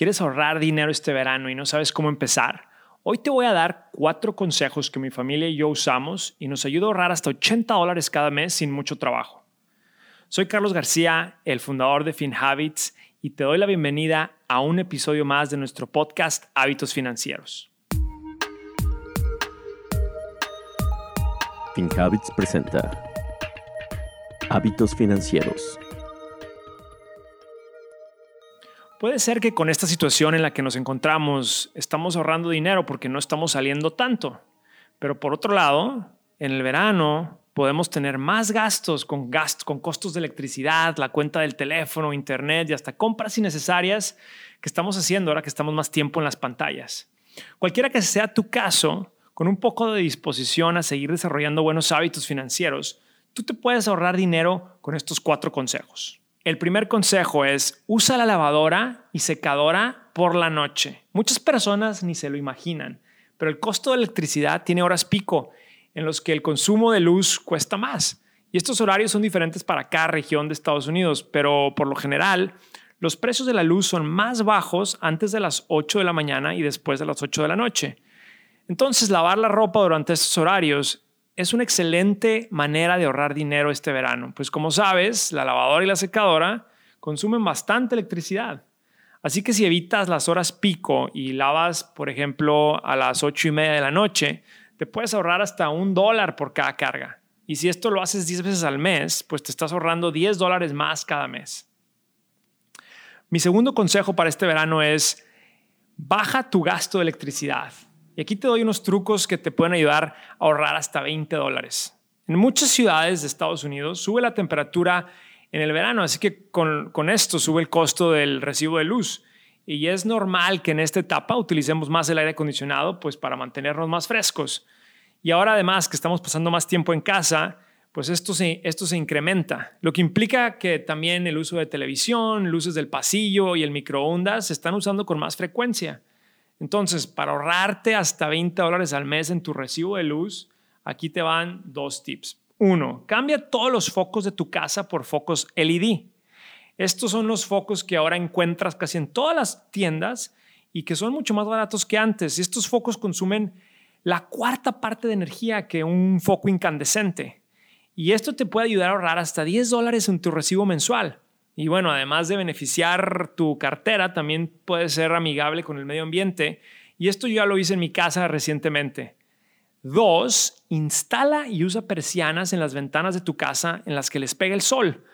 ¿Quieres ahorrar dinero este verano y no sabes cómo empezar? Hoy te voy a dar cuatro consejos que mi familia y yo usamos y nos ayuda a ahorrar hasta 80 dólares cada mes sin mucho trabajo. Soy Carlos García, el fundador de FinHabits, y te doy la bienvenida a un episodio más de nuestro podcast Hábitos Financieros. FinHabits presenta Hábitos Financieros Puede ser que con esta situación en la que nos encontramos estamos ahorrando dinero porque no estamos saliendo tanto. Pero por otro lado, en el verano podemos tener más gastos con, gastos, con costos de electricidad, la cuenta del teléfono, internet y hasta compras innecesarias que estamos haciendo ahora que estamos más tiempo en las pantallas. Cualquiera que sea tu caso, con un poco de disposición a seguir desarrollando buenos hábitos financieros, tú te puedes ahorrar dinero con estos cuatro consejos. El primer consejo es usa la lavadora y secadora por la noche. Muchas personas ni se lo imaginan, pero el costo de electricidad tiene horas pico en los que el consumo de luz cuesta más. Y estos horarios son diferentes para cada región de Estados Unidos, pero por lo general los precios de la luz son más bajos antes de las 8 de la mañana y después de las 8 de la noche. Entonces, lavar la ropa durante estos horarios es una excelente manera de ahorrar dinero este verano, pues como sabes, la lavadora y la secadora consumen bastante electricidad. Así que si evitas las horas pico y lavas, por ejemplo, a las ocho y media de la noche, te puedes ahorrar hasta un dólar por cada carga. Y si esto lo haces 10 veces al mes, pues te estás ahorrando 10 dólares más cada mes. Mi segundo consejo para este verano es baja tu gasto de electricidad. Y aquí te doy unos trucos que te pueden ayudar a ahorrar hasta 20 dólares. En muchas ciudades de Estados Unidos sube la temperatura en el verano, así que con, con esto sube el costo del recibo de luz. Y es normal que en esta etapa utilicemos más el aire acondicionado pues para mantenernos más frescos. Y ahora además que estamos pasando más tiempo en casa, pues esto se, esto se incrementa, lo que implica que también el uso de televisión, luces del pasillo y el microondas se están usando con más frecuencia. Entonces, para ahorrarte hasta 20 dólares al mes en tu recibo de luz, aquí te van dos tips. Uno, cambia todos los focos de tu casa por focos LED. Estos son los focos que ahora encuentras casi en todas las tiendas y que son mucho más baratos que antes. Estos focos consumen la cuarta parte de energía que un foco incandescente. Y esto te puede ayudar a ahorrar hasta 10 dólares en tu recibo mensual. Y bueno, además de beneficiar tu cartera, también puede ser amigable con el medio ambiente. Y esto yo ya lo hice en mi casa recientemente. Dos, instala y usa persianas en las ventanas de tu casa en las que les pega el sol.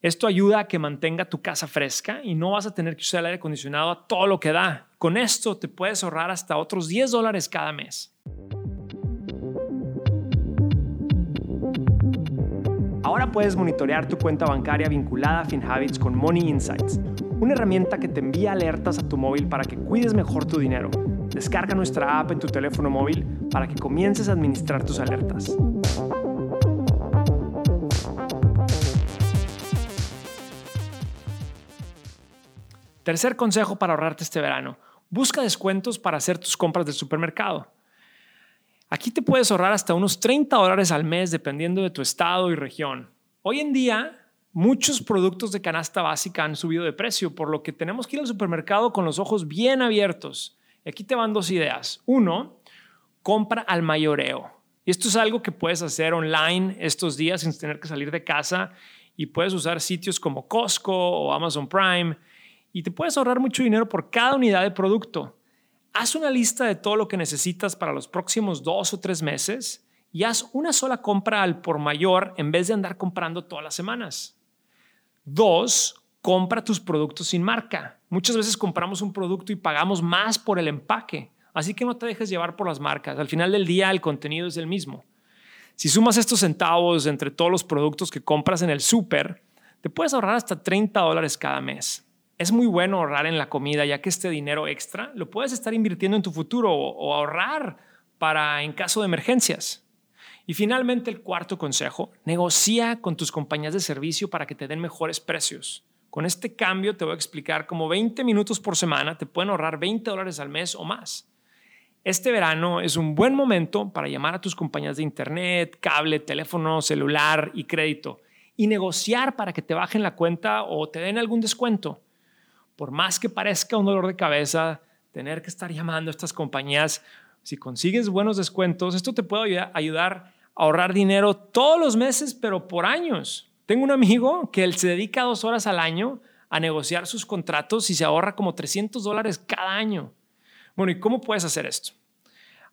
Esto ayuda a que mantenga tu casa fresca y no vas a tener que usar el aire acondicionado a todo lo que da. Con esto te puedes ahorrar hasta otros 10 dólares cada mes. Puedes monitorear tu cuenta bancaria vinculada a FinHabits con Money Insights, una herramienta que te envía alertas a tu móvil para que cuides mejor tu dinero. Descarga nuestra app en tu teléfono móvil para que comiences a administrar tus alertas. Tercer consejo para ahorrarte este verano. Busca descuentos para hacer tus compras del supermercado. Aquí te puedes ahorrar hasta unos 30 dólares al mes dependiendo de tu estado y región. Hoy en día, muchos productos de canasta básica han subido de precio, por lo que tenemos que ir al supermercado con los ojos bien abiertos. Y aquí te van dos ideas. Uno, compra al mayoreo. Esto es algo que puedes hacer online estos días sin tener que salir de casa y puedes usar sitios como Costco o Amazon Prime y te puedes ahorrar mucho dinero por cada unidad de producto. Haz una lista de todo lo que necesitas para los próximos dos o tres meses y haz una sola compra al por mayor en vez de andar comprando todas las semanas. Dos, compra tus productos sin marca. Muchas veces compramos un producto y pagamos más por el empaque, así que no te dejes llevar por las marcas. Al final del día el contenido es el mismo. Si sumas estos centavos entre todos los productos que compras en el súper, te puedes ahorrar hasta 30 dólares cada mes es muy bueno ahorrar en la comida, ya que este dinero extra lo puedes estar invirtiendo en tu futuro o, ahorrar para en caso de emergencias. Y finalmente el cuarto consejo, negocia con tus compañías de servicio para que te den mejores precios. Con este cambio te voy a explicar cómo 20 minutos por semana te pueden ahorrar 20 dólares al mes o más. Este verano es un buen momento para llamar a tus compañías de internet, cable, teléfono, celular y crédito y negociar para que te bajen la cuenta o te den algún descuento. por más que parezca un dolor de cabeza, tener que estar llamando a estas compañías, si consigues buenos descuentos, esto te puede ayudar ahorrar dinero todos los meses, pero por años. Tengo un amigo que él se dedica dos horas al año a negociar sus contratos y se ahorra como 300 dólares cada año. Bueno, ¿y cómo puedes hacer esto?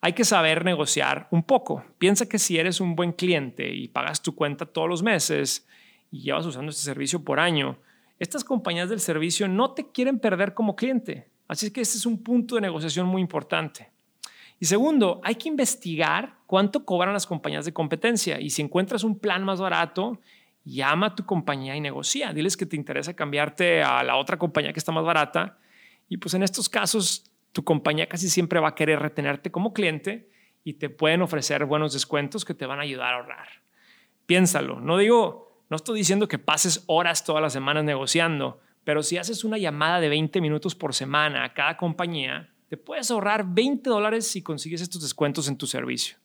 Hay que saber negociar un poco. Piensa que si eres un buen cliente y pagas tu cuenta todos los meses y llevas usando este servicio por año, estas compañías del servicio no te quieren perder como cliente. Así que este es un punto de negociación muy importante. Y segundo, hay que investigar cuánto cobran las compañías de competencia y si encuentras un plan más barato, llama a tu compañía y negocia. Diles que te interesa cambiarte a la otra compañía que está más barata. Y pues en estos casos, tu compañía casi siempre va a querer retenerte como cliente y te pueden ofrecer buenos descuentos que te van a ayudar a ahorrar. Piénsalo, no digo, no estoy diciendo que pases horas todas las semanas negociando, pero si haces una llamada de 20 minutos por semana a cada compañía, te puedes ahorrar 20 dólares si consigues estos descuentos en tu servicio.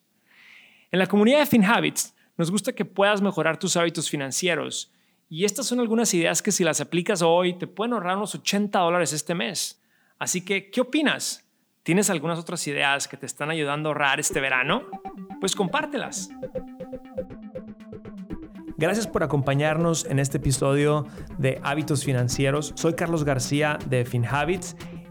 En la comunidad de FinHabits nos gusta que puedas mejorar tus hábitos financieros y estas son algunas ideas que si las aplicas hoy te pueden ahorrar unos 80 dólares este mes. Así que, ¿qué opinas? ¿Tienes algunas otras ideas que te están ayudando a ahorrar este verano? Pues compártelas. Gracias por acompañarnos en este episodio de Hábitos Financieros. Soy Carlos García de FinHabits.